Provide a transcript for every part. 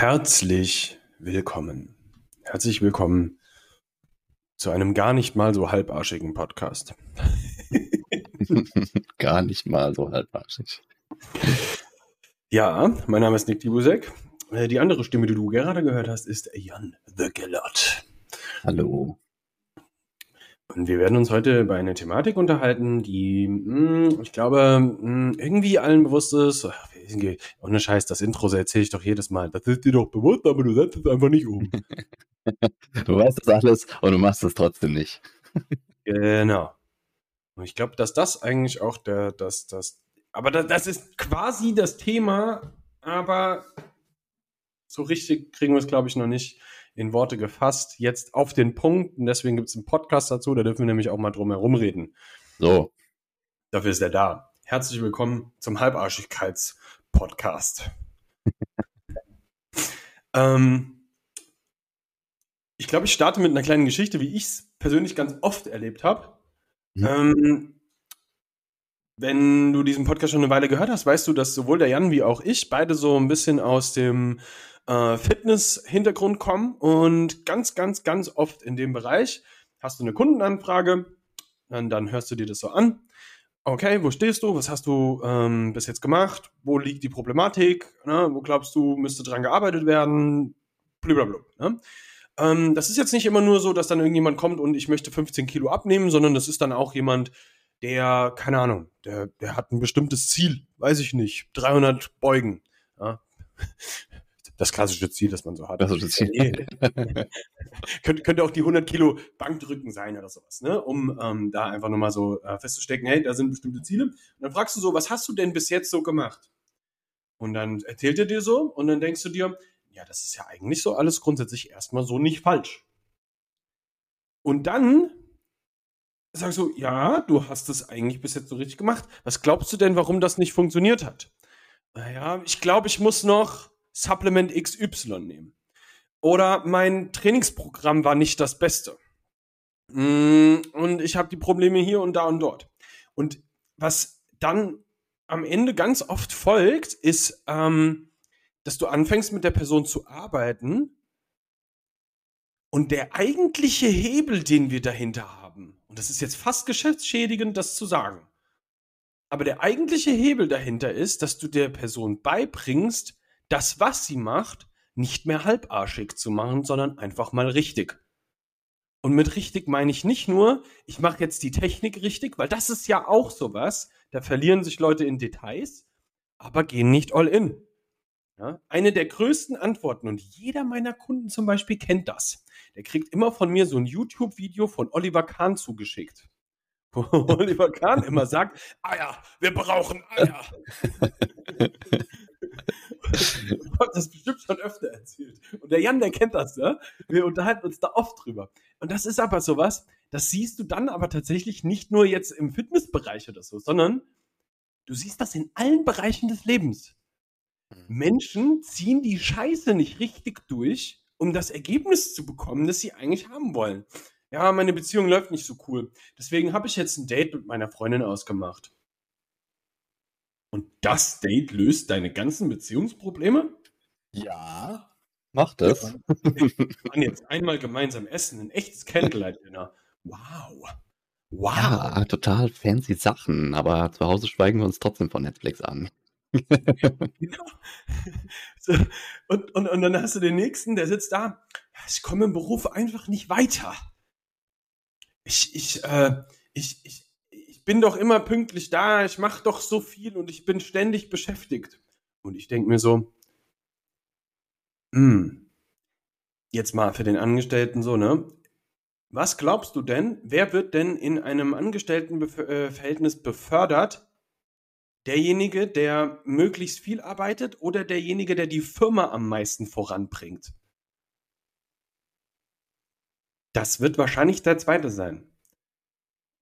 Herzlich willkommen. Herzlich willkommen zu einem gar nicht mal so halbarschigen Podcast. gar nicht mal so halbarschig. Ja, mein Name ist Nick Dibusek. Äh, die andere Stimme, die du gerade gehört hast, ist Jan the Gillard. Hallo. Und wir werden uns heute über eine Thematik unterhalten, die, mh, hm, ich glaube, mh, hm, irgendwie allen bewusst ist. Ohne Scheiß, das Intro so erzähle ich doch jedes Mal. Das ist dir doch bewusst, aber du setzt es einfach nicht um. du weißt das alles und du machst es trotzdem nicht. genau. Und ich glaube, dass das eigentlich auch der, das, das, aber das, das ist quasi das Thema, aber so richtig kriegen wir es, glaube ich, noch nicht in Worte gefasst. Jetzt auf den Punkt, und deswegen gibt es einen Podcast dazu, da dürfen wir nämlich auch mal drum herum reden. So. Dafür ist er da. Herzlich willkommen zum Halbarschigkeits-Podcast. ähm, ich glaube, ich starte mit einer kleinen Geschichte, wie ich es persönlich ganz oft erlebt habe. Mhm. Ähm, wenn du diesen Podcast schon eine Weile gehört hast, weißt du, dass sowohl der Jan wie auch ich beide so ein bisschen aus dem äh, Fitness-Hintergrund kommen und ganz, ganz, ganz oft in dem Bereich hast du eine Kundenanfrage, dann, dann hörst du dir das so an. Okay, wo stehst du? Was hast du ähm, bis jetzt gemacht? Wo liegt die Problematik? Ne? Wo glaubst du, müsste dran gearbeitet werden? Blablabla. Ne? Ähm, das ist jetzt nicht immer nur so, dass dann irgendjemand kommt und ich möchte 15 Kilo abnehmen, sondern das ist dann auch jemand, der, keine Ahnung, der, der hat ein bestimmtes Ziel, weiß ich nicht, 300 Beugen. Ja. Das klassische Ziel, das man so hat. Das ist das Ziel. könnte, könnte auch die 100 Kilo Bankdrücken sein oder sowas, ne? um ähm, da einfach nochmal so äh, festzustecken, hey, da sind bestimmte Ziele. Und dann fragst du so, was hast du denn bis jetzt so gemacht? Und dann erzählt er dir so und dann denkst du dir, ja, das ist ja eigentlich so alles grundsätzlich erstmal so nicht falsch. Und dann sagst du, ja, du hast es eigentlich bis jetzt so richtig gemacht. Was glaubst du denn, warum das nicht funktioniert hat? Naja, ich glaube, ich muss noch Supplement XY nehmen. Oder mein Trainingsprogramm war nicht das Beste. Mm, und ich habe die Probleme hier und da und dort. Und was dann am Ende ganz oft folgt, ist, ähm, dass du anfängst mit der Person zu arbeiten und der eigentliche Hebel, den wir dahinter haben, und das ist jetzt fast geschäftsschädigend, das zu sagen, aber der eigentliche Hebel dahinter ist, dass du der Person beibringst, das, was sie macht, nicht mehr halbarschig zu machen, sondern einfach mal richtig. Und mit richtig meine ich nicht nur, ich mache jetzt die Technik richtig, weil das ist ja auch sowas, da verlieren sich Leute in Details, aber gehen nicht all in. Ja, eine der größten Antworten, und jeder meiner Kunden zum Beispiel kennt das, der kriegt immer von mir so ein YouTube-Video von Oliver Kahn zugeschickt. Wo Oliver Kahn immer sagt, Eier, wir brauchen Eier. ich habe das bestimmt schon öfter erzählt. Und der Jan, der kennt das, ne? Wir unterhalten uns da oft drüber. Und das ist aber sowas, das siehst du dann aber tatsächlich nicht nur jetzt im Fitnessbereich oder so, sondern du siehst das in allen Bereichen des Lebens. Mhm. Menschen ziehen die Scheiße nicht richtig durch, um das Ergebnis zu bekommen, das sie eigentlich haben wollen. Ja, meine Beziehung läuft nicht so cool. Deswegen habe ich jetzt ein Date mit meiner Freundin ausgemacht. Und das Date löst deine ganzen Beziehungsprobleme? Ja, macht das. Wir waren jetzt einmal gemeinsam essen, ein echtes Candlelight-Dinner. Wow. Wow. Ja, total fancy Sachen, aber zu Hause schweigen wir uns trotzdem von Netflix an genau. So, und, und, und dann hast du den nächsten, der sitzt da. Ich komme im Beruf einfach nicht weiter. Ich, ich, äh, ich, ich, ich bin doch immer pünktlich da, ich mache doch so viel und ich bin ständig beschäftigt. Und ich denke mir so, hm, jetzt mal für den Angestellten so, ne? Was glaubst du denn, wer wird denn in einem Angestelltenverhältnis befördert, Derjenige, der möglichst viel arbeitet oder derjenige, der die Firma am meisten voranbringt? Das wird wahrscheinlich der zweite sein.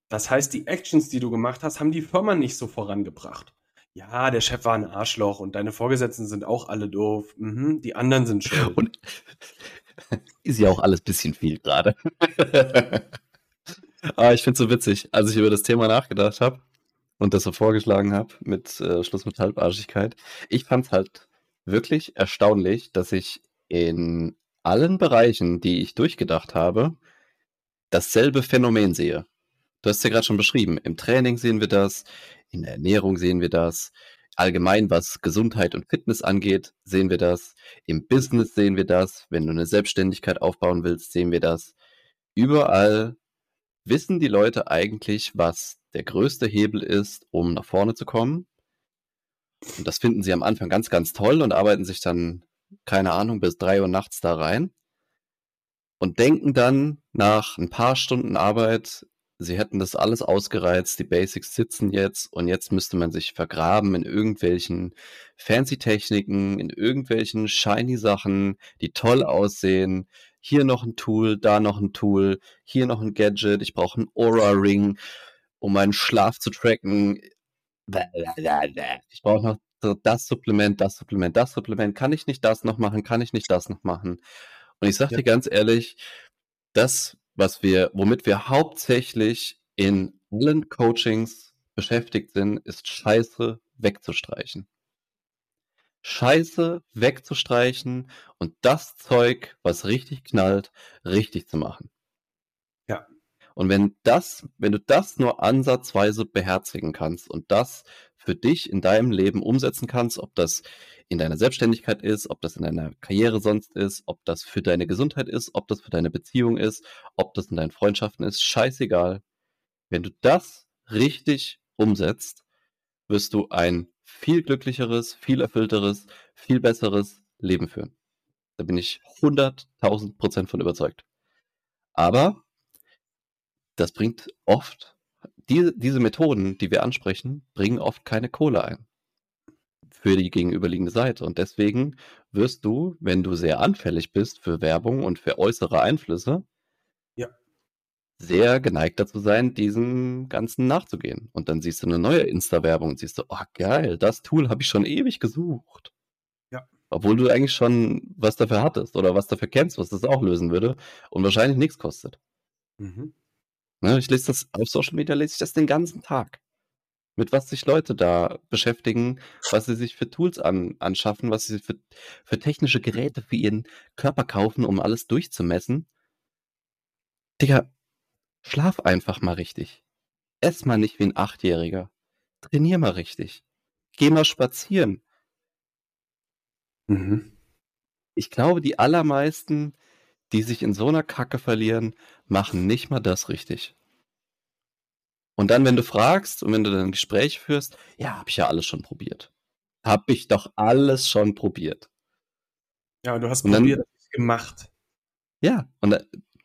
Das heißt, die Actions, die du gemacht hast, haben die Firma nicht so vorangebracht. Ja, der Chef war ein Arschloch und deine Vorgesetzten sind auch alle doof. Mhm, die anderen sind schuld. Und ist ja auch alles ein bisschen viel gerade. Aber ich finde es so witzig, als ich über das Thema nachgedacht habe und das so vorgeschlagen habe mit äh, Schluss mit Halbarschigkeit. Ich fand es halt wirklich erstaunlich, dass ich in allen Bereichen, die ich durchgedacht habe, dasselbe Phänomen sehe. Du hast ja gerade schon beschrieben. Im Training sehen wir das, in der Ernährung sehen wir das, allgemein was Gesundheit und Fitness angeht, sehen wir das. Im Business sehen wir das. Wenn du eine Selbstständigkeit aufbauen willst, sehen wir das. Überall wissen die Leute eigentlich, was der größte Hebel ist, um nach vorne zu kommen. Und das finden sie am Anfang ganz, ganz toll und arbeiten sich dann, keine Ahnung, bis drei Uhr nachts da rein und denken dann nach ein paar Stunden Arbeit, sie hätten das alles ausgereizt, die Basics sitzen jetzt und jetzt müsste man sich vergraben in irgendwelchen fancy Techniken, in irgendwelchen shiny Sachen, die toll aussehen. Hier noch ein Tool, da noch ein Tool, hier noch ein Gadget, ich brauche einen Aura Ring, um meinen Schlaf zu tracken. Ich brauche noch das Supplement, das Supplement, das Supplement. Kann ich nicht das noch machen? Kann ich nicht das noch machen? Und ich sage ja. dir ganz ehrlich, das, was wir, womit wir hauptsächlich in allen Coachings beschäftigt sind, ist Scheiße wegzustreichen. Scheiße wegzustreichen und das Zeug, was richtig knallt, richtig zu machen. Ja. Und wenn das, wenn du das nur ansatzweise beherzigen kannst und das für dich in deinem Leben umsetzen kannst, ob das in deiner Selbstständigkeit ist, ob das in deiner Karriere sonst ist, ob das für deine Gesundheit ist, ob das für deine Beziehung ist, ob das in deinen Freundschaften ist, scheißegal. Wenn du das richtig umsetzt, wirst du ein viel glücklicheres, viel erfüllteres, viel besseres Leben führen. Da bin ich 100.000 Prozent von überzeugt. Aber das bringt oft, die, diese Methoden, die wir ansprechen, bringen oft keine Kohle ein für die gegenüberliegende Seite. Und deswegen wirst du, wenn du sehr anfällig bist für Werbung und für äußere Einflüsse, ja. sehr geneigt dazu sein, diesem Ganzen nachzugehen. Und dann siehst du eine neue Insta-Werbung und siehst du, oh geil, das Tool habe ich schon ewig gesucht. Ja. Obwohl du eigentlich schon was dafür hattest oder was dafür kennst, was das auch lösen würde und wahrscheinlich nichts kostet. Mhm. Ne, ich lese das auf Social Media, lese ich das den ganzen Tag mit was sich Leute da beschäftigen, was sie sich für Tools an, anschaffen, was sie für, für technische Geräte für ihren Körper kaufen, um alles durchzumessen. Digga, schlaf einfach mal richtig. Ess mal nicht wie ein Achtjähriger. Trainier mal richtig. Geh mal spazieren. Mhm. Ich glaube, die allermeisten, die sich in so einer Kacke verlieren, machen nicht mal das richtig. Und dann, wenn du fragst und wenn du dann ein Gespräch führst, ja, habe ich ja alles schon probiert. Habe ich doch alles schon probiert. Ja, und du hast und probiert, dann, gemacht. Ja, und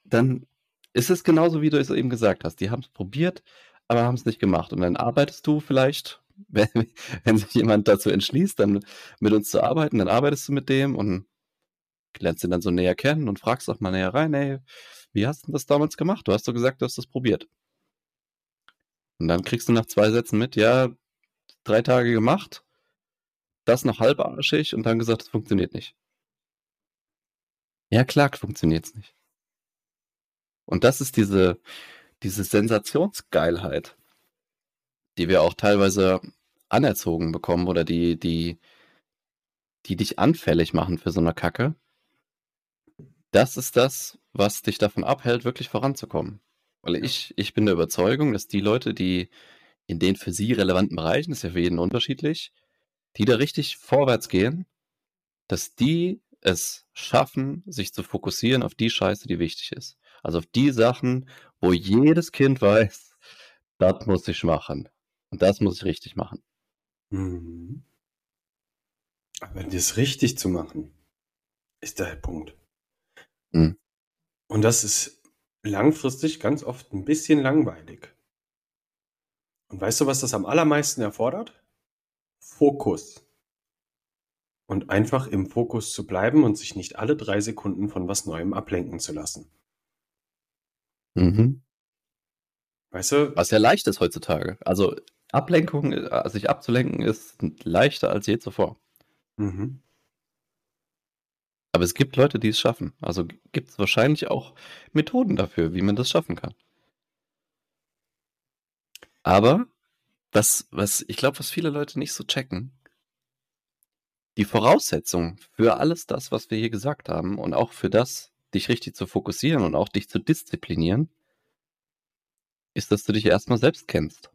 dann ist es genauso, wie du es eben gesagt hast. Die haben es probiert, aber haben es nicht gemacht. Und dann arbeitest du vielleicht, wenn, wenn sich jemand dazu entschließt, dann mit uns zu arbeiten, dann arbeitest du mit dem und lernst ihn dann so näher kennen und fragst auch mal näher rein, ey, wie hast du das damals gemacht? Du hast doch gesagt, du hast das probiert. Und dann kriegst du nach zwei Sätzen mit, ja, drei Tage gemacht, das noch halbarschig und dann gesagt, es funktioniert nicht. Ja, klar funktioniert es nicht. Und das ist diese, diese Sensationsgeilheit, die wir auch teilweise anerzogen bekommen oder die, die, die dich anfällig machen für so eine Kacke. Das ist das, was dich davon abhält, wirklich voranzukommen. Weil ja. ich, ich bin der Überzeugung, dass die Leute, die in den für sie relevanten Bereichen, das ist ja für jeden unterschiedlich, die da richtig vorwärts gehen, dass die es schaffen, sich zu fokussieren auf die Scheiße, die wichtig ist. Also auf die Sachen, wo jedes Kind weiß, das muss ich machen. Und das muss ich richtig machen. Mhm. Aber das richtig zu machen, ist der Punkt. Mhm. Und das ist langfristig ganz oft ein bisschen langweilig. Und weißt du, was das am allermeisten erfordert? Fokus. Und einfach im Fokus zu bleiben und sich nicht alle drei Sekunden von was Neuem ablenken zu lassen. Mhm. Weißt du? Was ja leicht ist heutzutage. Also Ablenkung, äh, sich abzulenken, ist leichter als je zuvor. Mhm. Aber es gibt Leute, die es schaffen. Also gibt es wahrscheinlich auch Methoden dafür, wie man das schaffen kann. Aber was, was, ich glaube, was viele Leute nicht so checken, die Voraussetzung für alles das, was wir hier gesagt haben und auch für das, dich richtig zu fokussieren und auch dich zu disziplinieren, ist, dass du dich erstmal selbst kennst.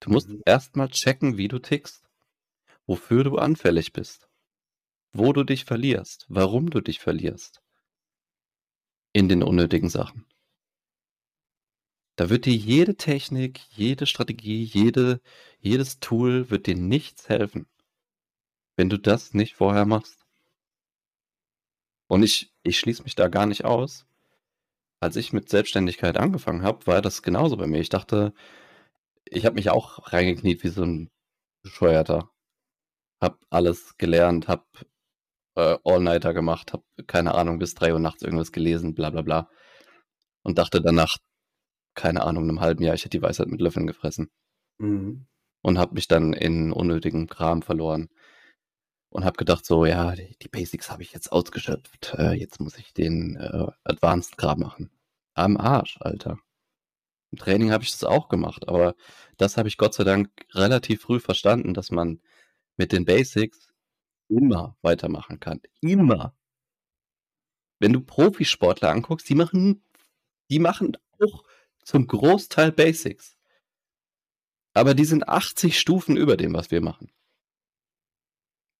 Du musst mhm. erstmal checken, wie du tickst, wofür du anfällig bist, wo du dich verlierst, warum du dich verlierst in den unnötigen Sachen. Da wird dir jede Technik, jede Strategie, jede, jedes Tool wird dir nichts helfen, wenn du das nicht vorher machst. Und ich, ich schließe mich da gar nicht aus. Als ich mit Selbstständigkeit angefangen habe, war das genauso bei mir. Ich dachte, ich habe mich auch reingekniet wie so ein Bescheuerter. Hab alles gelernt, hab äh, All-Nighter gemacht, hab keine Ahnung, bis drei Uhr nachts irgendwas gelesen, bla bla bla. Und dachte danach, keine Ahnung, einem halben Jahr, ich hätte die Weisheit mit Löffeln gefressen. Mhm. Und habe mich dann in unnötigen Kram verloren. Und habe gedacht, so, ja, die, die Basics habe ich jetzt ausgeschöpft. Äh, jetzt muss ich den äh, Advanced-Kram machen. Am Arsch, Alter. Im Training habe ich das auch gemacht, aber das habe ich Gott sei Dank relativ früh verstanden, dass man mit den Basics immer weitermachen kann. Immer. Wenn du Profisportler anguckst, die machen, die machen auch zum Großteil Basics. Aber die sind 80 Stufen über dem, was wir machen.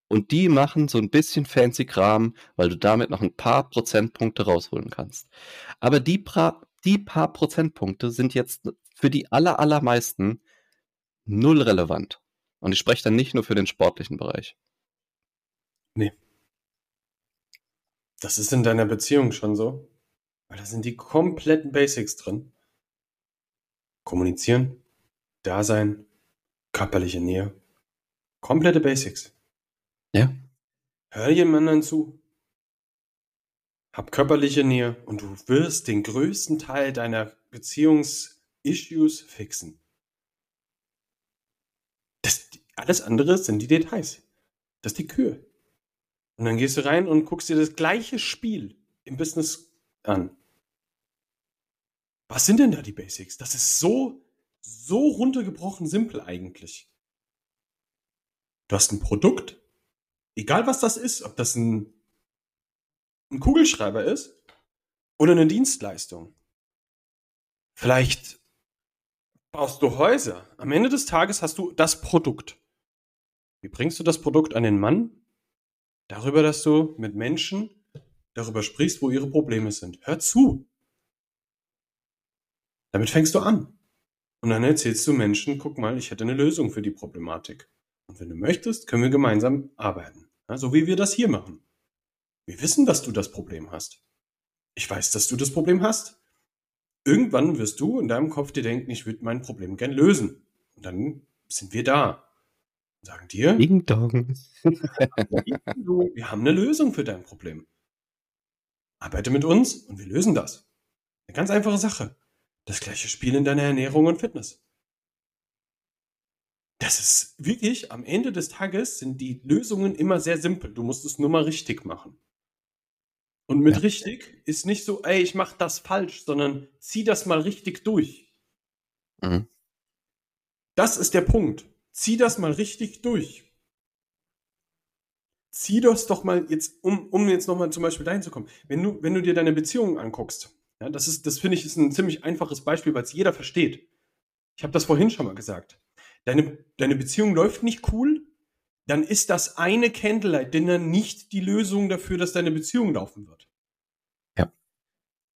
Und die machen so ein bisschen fancy Kram, weil du damit noch ein paar Prozentpunkte rausholen kannst. Aber die, pra die paar Prozentpunkte sind jetzt für die aller, allermeisten null relevant. Und ich spreche dann nicht nur für den sportlichen Bereich. Nee. Das ist in deiner Beziehung schon so. Weil da sind die kompletten Basics drin kommunizieren, Dasein, körperliche Nähe. Komplette Basics. Ja. Hör jemandem zu. Hab körperliche Nähe und du wirst den größten Teil deiner Beziehungsissues fixen. Das, alles andere sind die Details. Das ist die Kür. Und dann gehst du rein und guckst dir das gleiche Spiel im Business an. Was sind denn da die Basics? Das ist so, so runtergebrochen simpel eigentlich. Du hast ein Produkt, egal was das ist, ob das ein, ein Kugelschreiber ist oder eine Dienstleistung. Vielleicht baust du Häuser. Am Ende des Tages hast du das Produkt. Wie bringst du das Produkt an den Mann? Darüber, dass du mit Menschen darüber sprichst, wo ihre Probleme sind. Hör zu. Damit fängst du an. Und dann erzählst du Menschen, guck mal, ich hätte eine Lösung für die Problematik. Und wenn du möchtest, können wir gemeinsam arbeiten. Ja, so wie wir das hier machen. Wir wissen, dass du das Problem hast. Ich weiß, dass du das Problem hast. Irgendwann wirst du in deinem Kopf dir denken, ich würde mein Problem gern lösen. Und dann sind wir da. Sagen dir, Ding Dong. wir haben eine Lösung für dein Problem. Arbeite mit uns und wir lösen das. Eine ganz einfache Sache. Das gleiche Spiel in deiner Ernährung und Fitness. Das ist wirklich, am Ende des Tages sind die Lösungen immer sehr simpel. Du musst es nur mal richtig machen. Und mit ja. richtig ist nicht so, ey, ich mach das falsch, sondern zieh das mal richtig durch. Mhm. Das ist der Punkt. Zieh das mal richtig durch. Zieh das doch mal jetzt, um, um jetzt nochmal zum Beispiel dahin zu kommen. Wenn du, wenn du dir deine Beziehungen anguckst, ja, das ist, das finde ich, ist ein ziemlich einfaches Beispiel, weil es jeder versteht. Ich habe das vorhin schon mal gesagt. Deine, deine Beziehung läuft nicht cool, dann ist das eine Candlelight Dinner nicht die Lösung dafür, dass deine Beziehung laufen wird. Ja.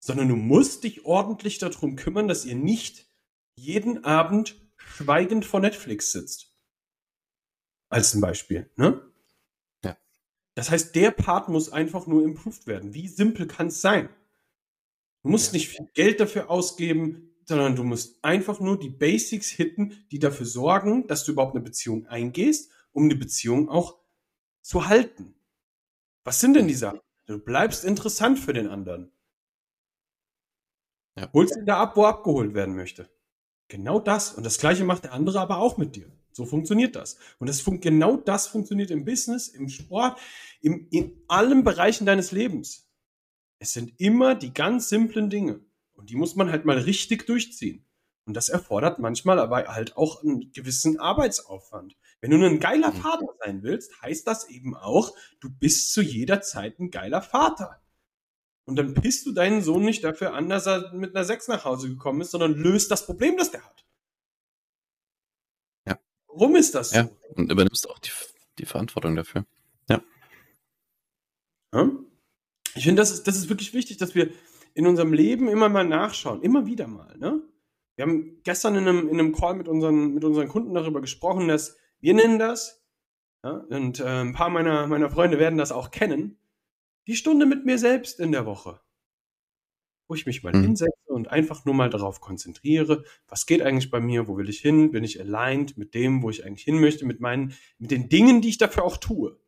Sondern du musst dich ordentlich darum kümmern, dass ihr nicht jeden Abend schweigend vor Netflix sitzt. Als ein Beispiel, ne? Ja. Das heißt, der Part muss einfach nur improved werden. Wie simpel kann es sein? Du musst nicht viel Geld dafür ausgeben, sondern du musst einfach nur die Basics hitten, die dafür sorgen, dass du überhaupt eine Beziehung eingehst, um die Beziehung auch zu halten. Was sind denn die Sachen? Du bleibst interessant für den anderen. Ja. Holst ihn da ab, wo er abgeholt werden möchte. Genau das. Und das Gleiche macht der andere aber auch mit dir. So funktioniert das. Und das fun genau das funktioniert im Business, im Sport, im, in allen Bereichen deines Lebens. Es sind immer die ganz simplen Dinge. Und die muss man halt mal richtig durchziehen. Und das erfordert manchmal aber halt auch einen gewissen Arbeitsaufwand. Wenn du ein geiler mhm. Vater sein willst, heißt das eben auch, du bist zu jeder Zeit ein geiler Vater. Und dann pisst du deinen Sohn nicht dafür an, dass er mit einer 6 nach Hause gekommen ist, sondern löst das Problem, das der hat. Ja. Warum ist das so? Ja, und übernimmst auch die, die Verantwortung dafür. Ja. ja? Ich finde, das ist, das ist wirklich wichtig, dass wir in unserem Leben immer mal nachschauen. Immer wieder mal. Ne? Wir haben gestern in einem, in einem Call mit unseren, mit unseren Kunden darüber gesprochen, dass wir nennen das, ja, und äh, ein paar meiner, meiner Freunde werden das auch kennen, die Stunde mit mir selbst in der Woche. Wo ich mich mal mhm. hinsetze und einfach nur mal darauf konzentriere, was geht eigentlich bei mir, wo will ich hin, bin ich aligned mit dem, wo ich eigentlich hin möchte, mit meinen, mit den Dingen, die ich dafür auch tue.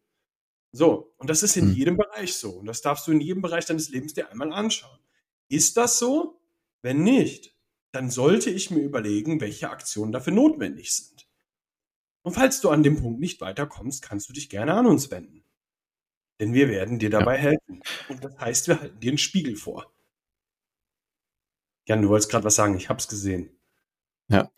So, und das ist in mhm. jedem Bereich so. Und das darfst du in jedem Bereich deines Lebens dir einmal anschauen. Ist das so? Wenn nicht, dann sollte ich mir überlegen, welche Aktionen dafür notwendig sind. Und falls du an dem Punkt nicht weiterkommst, kannst du dich gerne an uns wenden. Denn wir werden dir dabei ja. helfen. Und das heißt, wir halten dir einen Spiegel vor. Jan, du wolltest gerade was sagen, ich hab's gesehen. Ja.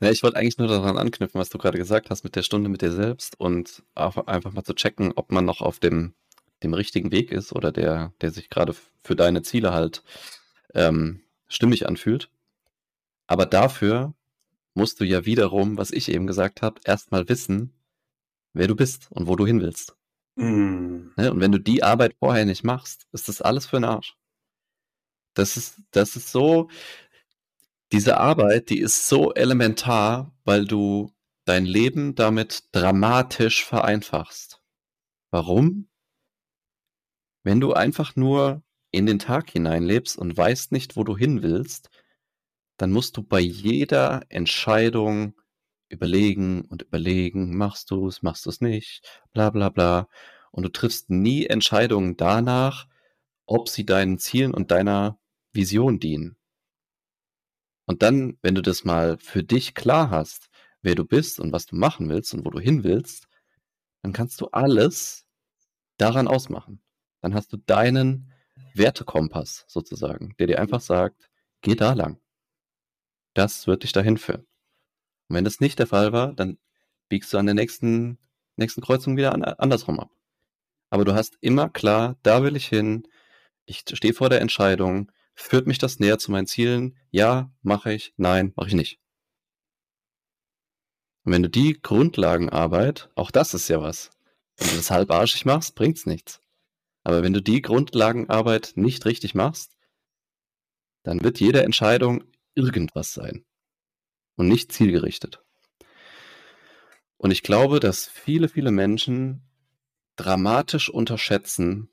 ich wollte eigentlich nur daran anknüpfen, was du gerade gesagt hast mit der Stunde mit dir selbst und einfach mal zu checken, ob man noch auf dem, dem richtigen Weg ist oder der, der sich gerade für deine Ziele halt ähm, stimmig anfühlt. Aber dafür musst du ja wiederum, was ich eben gesagt habe, erstmal wissen, wer du bist und wo du hin willst. Mm. Ne? Und wenn du die Arbeit vorher nicht machst, ist das alles für den Arsch. Das ist, das ist so, diese Arbeit, die ist so elementar, weil du dein Leben damit dramatisch vereinfachst. Warum? Wenn du einfach nur in den Tag hineinlebst und weißt nicht, wo du hin willst, dann musst du bei jeder Entscheidung überlegen und überlegen, machst du es, machst du es nicht, bla bla bla. Und du triffst nie Entscheidungen danach, ob sie deinen Zielen und deiner Vision dienen. Und dann, wenn du das mal für dich klar hast, wer du bist und was du machen willst und wo du hin willst, dann kannst du alles daran ausmachen. Dann hast du deinen Wertekompass sozusagen, der dir einfach sagt, geh da lang. Das wird dich dahin führen. Und wenn das nicht der Fall war, dann biegst du an der nächsten, nächsten Kreuzung wieder an, andersrum ab. Aber du hast immer klar, da will ich hin, ich stehe vor der Entscheidung, führt mich das näher zu meinen Zielen? Ja, mache ich, nein, mache ich nicht. Und wenn du die Grundlagenarbeit, auch das ist ja was, wenn du das halbarschig machst, bringt's nichts. Aber wenn du die Grundlagenarbeit nicht richtig machst, dann wird jede Entscheidung irgendwas sein und nicht zielgerichtet. Und ich glaube, dass viele, viele Menschen dramatisch unterschätzen,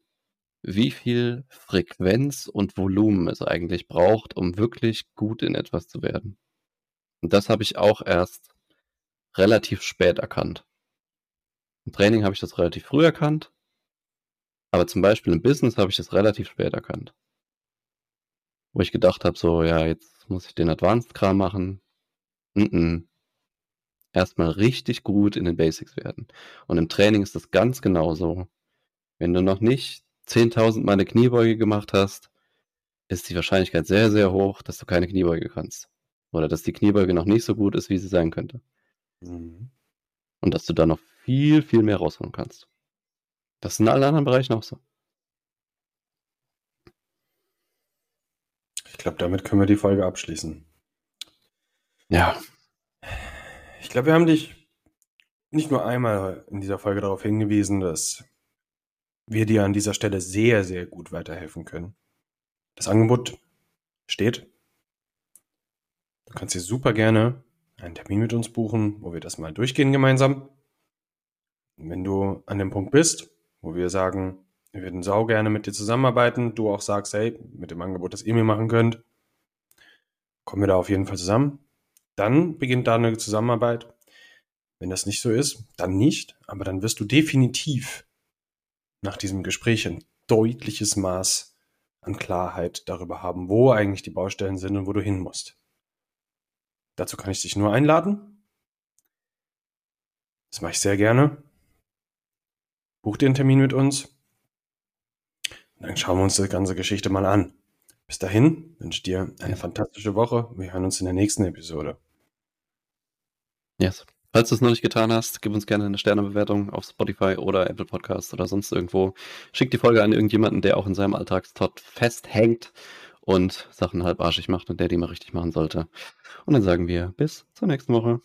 wie viel Frequenz und Volumen es eigentlich braucht, um wirklich gut in etwas zu werden. Und das habe ich auch erst relativ spät erkannt. Im Training habe ich das relativ früh erkannt, aber zum Beispiel im Business habe ich das relativ spät erkannt. Wo ich gedacht habe, so, ja, jetzt muss ich den Advanced-Kram machen, Mm. Erstmal richtig gut in den Basics werden. Und im Training ist das ganz genauso. Wenn du noch nicht 10.000 Mal eine Kniebeuge gemacht hast, ist die Wahrscheinlichkeit sehr, sehr hoch, dass du keine Kniebeuge kannst. Oder dass die Kniebeuge noch nicht so gut ist, wie sie sein könnte. Mhm. Und dass du da noch viel, viel mehr rausholen kannst. Das ist in allen anderen Bereichen auch so. Ich glaube, damit können wir die Folge abschließen. Ja. Ich glaube, wir haben dich nicht nur einmal in dieser Folge darauf hingewiesen, dass wir dir an dieser Stelle sehr, sehr gut weiterhelfen können. Das Angebot steht. Du kannst dir super gerne einen Termin mit uns buchen, wo wir das mal durchgehen gemeinsam. Und wenn du an dem Punkt bist, wo wir sagen, wir würden sau gerne mit dir zusammenarbeiten, du auch sagst, hey, mit dem Angebot, das ihr mir machen könnt, kommen wir da auf jeden Fall zusammen. Dann beginnt da eine Zusammenarbeit. Wenn das nicht so ist, dann nicht. Aber dann wirst du definitiv nach diesem Gespräch ein deutliches Maß an Klarheit darüber haben, wo eigentlich die Baustellen sind und wo du hin musst. Dazu kann ich dich nur einladen. Das mache ich sehr gerne. Buch dir einen Termin mit uns. Dann schauen wir uns die ganze Geschichte mal an. Bis dahin wünsche ich dir eine fantastische Woche. Wir hören uns in der nächsten Episode. Yes. Falls du es noch nicht getan hast, gib uns gerne eine Sternebewertung auf Spotify oder Apple Podcast oder sonst irgendwo. Schick die Folge an irgendjemanden, der auch in seinem Alltagstrott festhängt und Sachen halbarschig macht und der die mal richtig machen sollte. Und dann sagen wir bis zur nächsten Woche.